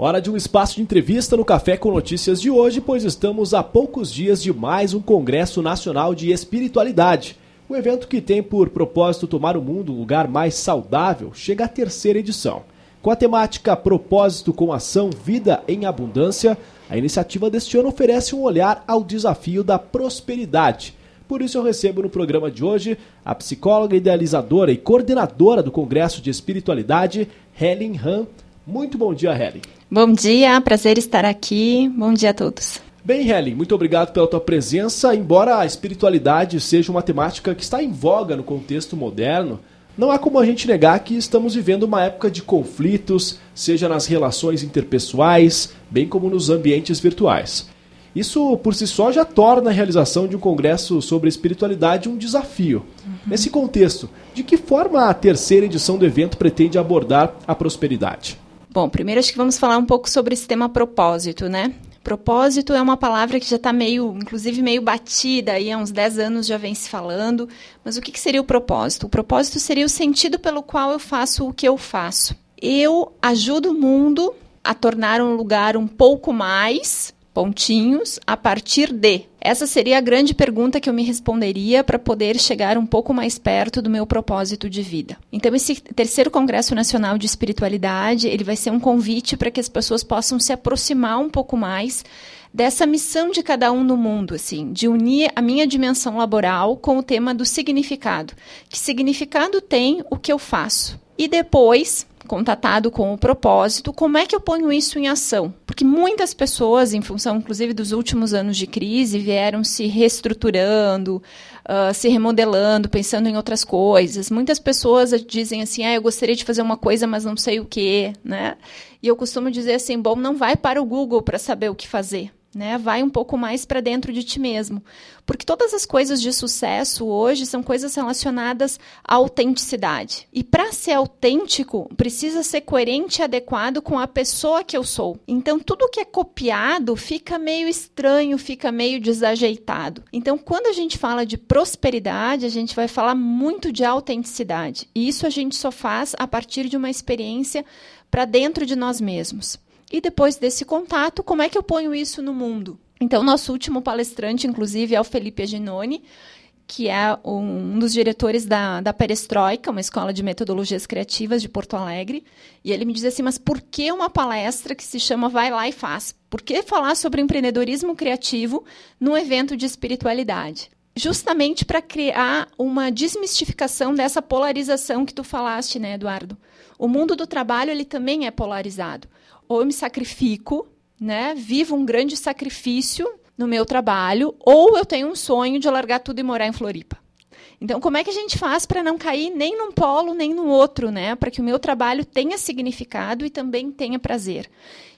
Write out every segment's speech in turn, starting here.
Hora de um espaço de entrevista no Café com Notícias de hoje, pois estamos a poucos dias de mais um Congresso Nacional de Espiritualidade. O evento que tem por propósito tomar o mundo um lugar mais saudável chega à terceira edição. Com a temática Propósito com Ação, Vida em Abundância, a iniciativa deste ano oferece um olhar ao desafio da prosperidade. Por isso eu recebo no programa de hoje a psicóloga idealizadora e coordenadora do Congresso de Espiritualidade, Helen Han. Muito bom dia, Helen. Bom dia, prazer estar aqui. Bom dia a todos. Bem, Helen, muito obrigado pela tua presença. Embora a espiritualidade seja uma temática que está em voga no contexto moderno, não há como a gente negar que estamos vivendo uma época de conflitos, seja nas relações interpessoais, bem como nos ambientes virtuais. Isso por si só já torna a realização de um congresso sobre espiritualidade um desafio. Uhum. Nesse contexto, de que forma a terceira edição do evento pretende abordar a prosperidade? Bom, primeiro acho que vamos falar um pouco sobre esse tema propósito, né? Propósito é uma palavra que já está meio, inclusive meio batida, aí há uns 10 anos já vem se falando. Mas o que, que seria o propósito? O propósito seria o sentido pelo qual eu faço o que eu faço. Eu ajudo o mundo a tornar um lugar um pouco mais pontinhos a partir de. Essa seria a grande pergunta que eu me responderia para poder chegar um pouco mais perto do meu propósito de vida. Então esse terceiro Congresso Nacional de Espiritualidade, ele vai ser um convite para que as pessoas possam se aproximar um pouco mais dessa missão de cada um no mundo, assim, de unir a minha dimensão laboral com o tema do significado. Que significado tem o que eu faço? E depois, contatado com o propósito, como é que eu ponho isso em ação? Porque muitas pessoas, em função inclusive dos últimos anos de crise, vieram se reestruturando, uh, se remodelando, pensando em outras coisas. Muitas pessoas dizem assim: ah, eu gostaria de fazer uma coisa, mas não sei o que, né? E eu costumo dizer assim: bom, não vai para o Google para saber o que fazer né? Vai um pouco mais para dentro de ti mesmo. Porque todas as coisas de sucesso hoje são coisas relacionadas à autenticidade. E para ser autêntico, precisa ser coerente e adequado com a pessoa que eu sou. Então, tudo que é copiado fica meio estranho, fica meio desajeitado. Então, quando a gente fala de prosperidade, a gente vai falar muito de autenticidade. E isso a gente só faz a partir de uma experiência para dentro de nós mesmos. E depois desse contato, como é que eu ponho isso no mundo? Então, nosso último palestrante, inclusive, é o Felipe Aginoni, que é um dos diretores da, da Perestroika, uma escola de metodologias criativas de Porto Alegre. E ele me diz assim: mas por que uma palestra que se chama Vai Lá e Faz? Por que falar sobre empreendedorismo criativo num evento de espiritualidade? Justamente para criar uma desmistificação dessa polarização que tu falaste, né, Eduardo? O mundo do trabalho ele também é polarizado ou eu me sacrifico, né? Vivo um grande sacrifício no meu trabalho, ou eu tenho um sonho de largar tudo e morar em Floripa. Então, como é que a gente faz para não cair nem num polo nem no outro, né? Para que o meu trabalho tenha significado e também tenha prazer.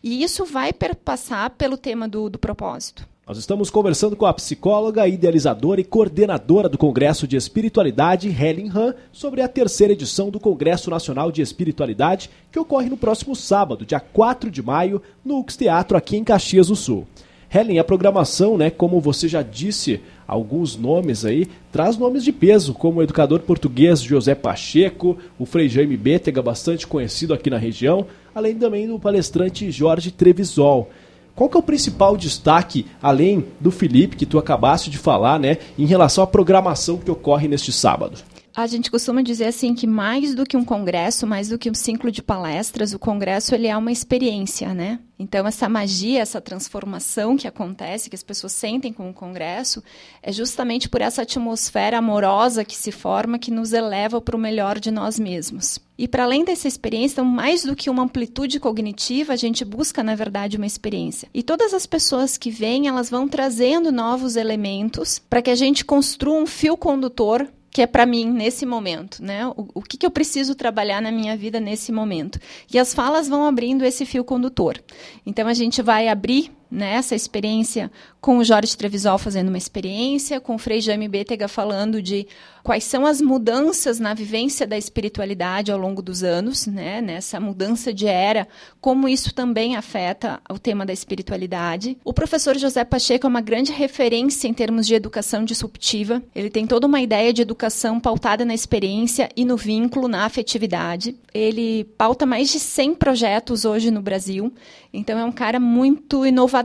E isso vai perpassar pelo tema do, do propósito. Nós estamos conversando com a psicóloga, idealizadora e coordenadora do Congresso de Espiritualidade, Helen Han, sobre a terceira edição do Congresso Nacional de Espiritualidade, que ocorre no próximo sábado, dia 4 de maio, no UX Teatro, aqui em Caxias do Sul. Helen, a programação, né, como você já disse, alguns nomes aí, traz nomes de peso, como o educador português José Pacheco, o Frei Jaime Bétega, bastante conhecido aqui na região, além também do palestrante Jorge Trevisol. Qual que é o principal destaque, além do Felipe, que tu acabaste de falar, né, em relação à programação que ocorre neste sábado? A gente costuma dizer assim que mais do que um congresso, mais do que um ciclo de palestras, o congresso ele é uma experiência, né? Então essa magia, essa transformação que acontece, que as pessoas sentem com o congresso, é justamente por essa atmosfera amorosa que se forma que nos eleva para o melhor de nós mesmos. E para além dessa experiência, então, mais do que uma amplitude cognitiva, a gente busca, na verdade, uma experiência. E todas as pessoas que vêm, elas vão trazendo novos elementos para que a gente construa um fio condutor que é para mim nesse momento, né? O, o que, que, eu preciso trabalhar na minha vida nesse momento. E as falas vão abrindo esse fio condutor. Então a gente vai abrir né, essa experiência com o Jorge Trevisol fazendo uma experiência, com o Frei Jaime Bétega falando de quais são as mudanças na vivência da espiritualidade ao longo dos anos, né, nessa mudança de era, como isso também afeta o tema da espiritualidade. O professor José Pacheco é uma grande referência em termos de educação disruptiva. Ele tem toda uma ideia de educação pautada na experiência e no vínculo, na afetividade. Ele pauta mais de 100 projetos hoje no Brasil, então é um cara muito inovador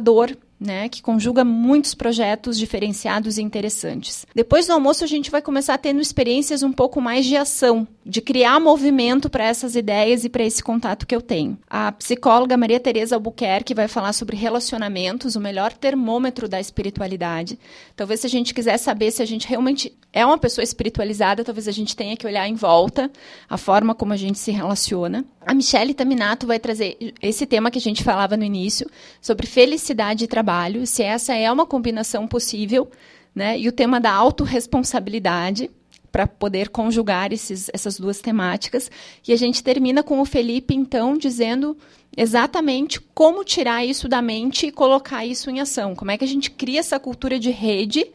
né, que conjuga muitos projetos diferenciados e interessantes. Depois do almoço, a gente vai começar tendo experiências um pouco mais de ação, de criar movimento para essas ideias e para esse contato que eu tenho. A psicóloga Maria Tereza Albuquerque vai falar sobre relacionamentos, o melhor termômetro da espiritualidade. Talvez se a gente quiser saber se a gente realmente é uma pessoa espiritualizada, talvez a gente tenha que olhar em volta a forma como a gente se relaciona. A Michelle Taminato vai trazer esse tema que a gente falava no início, sobre felicidade e trabalho, se essa é uma combinação possível, né? E o tema da autorresponsabilidade, para poder conjugar esses, essas duas temáticas. E a gente termina com o Felipe, então, dizendo exatamente como tirar isso da mente e colocar isso em ação. Como é que a gente cria essa cultura de rede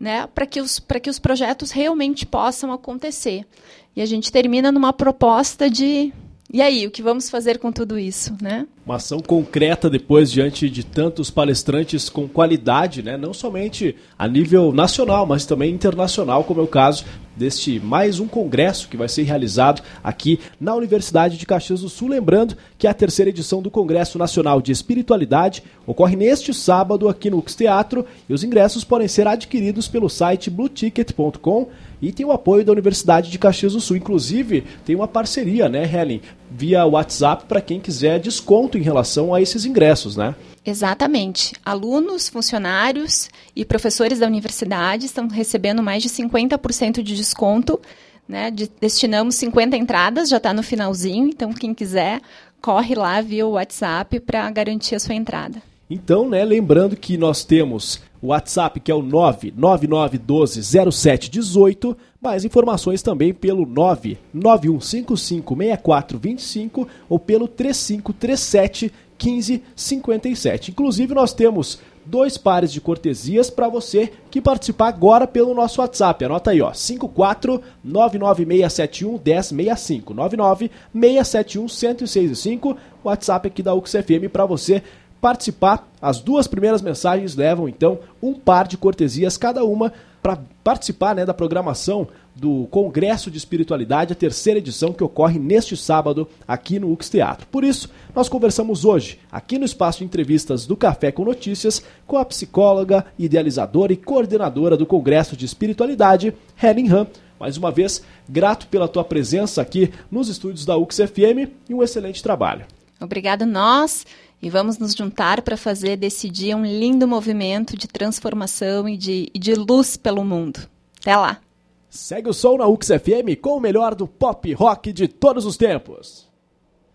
né, para que, os, que os projetos realmente possam acontecer. E a gente termina numa proposta de e aí, o que vamos fazer com tudo isso, né? Uma ação concreta depois diante de tantos palestrantes com qualidade, né? Não somente a nível nacional, mas também internacional, como é o caso deste mais um congresso que vai ser realizado aqui na Universidade de Caxias do Sul. Lembrando que a terceira edição do Congresso Nacional de Espiritualidade ocorre neste sábado aqui no Ux Teatro e os ingressos podem ser adquiridos pelo site blueticket.com e tem o apoio da Universidade de Caxias do Sul. Inclusive, tem uma parceria, né, Helen, via WhatsApp para quem quiser desconto em relação a esses ingressos, né? Exatamente. Alunos, funcionários e professores da universidade estão recebendo mais de 50% de desconto. Né? De, destinamos 50 entradas, já está no finalzinho, então quem quiser, corre lá via o WhatsApp para garantir a sua entrada. Então, né, lembrando que nós temos o WhatsApp que é o 999120718, mais informações também pelo 991556425 ou pelo 3537 1557. Inclusive nós temos dois pares de cortesias para você que participar agora pelo nosso WhatsApp. Anota aí, ó, 54 99671 1065. 99671 1065. WhatsApp aqui da UXFM para você participar. As duas primeiras mensagens levam então um par de cortesias cada uma para participar né, da programação do Congresso de Espiritualidade, a terceira edição que ocorre neste sábado aqui no UX Teatro. Por isso, nós conversamos hoje, aqui no espaço de entrevistas do Café com Notícias, com a psicóloga, idealizadora e coordenadora do Congresso de Espiritualidade, Helen Han. Mais uma vez, grato pela tua presença aqui nos estúdios da UX FM e um excelente trabalho. Obrigada nós e vamos nos juntar para fazer desse dia um lindo movimento de transformação e de, e de luz pelo mundo. Até lá! Segue o som na UX FM com o melhor do pop rock de todos os tempos.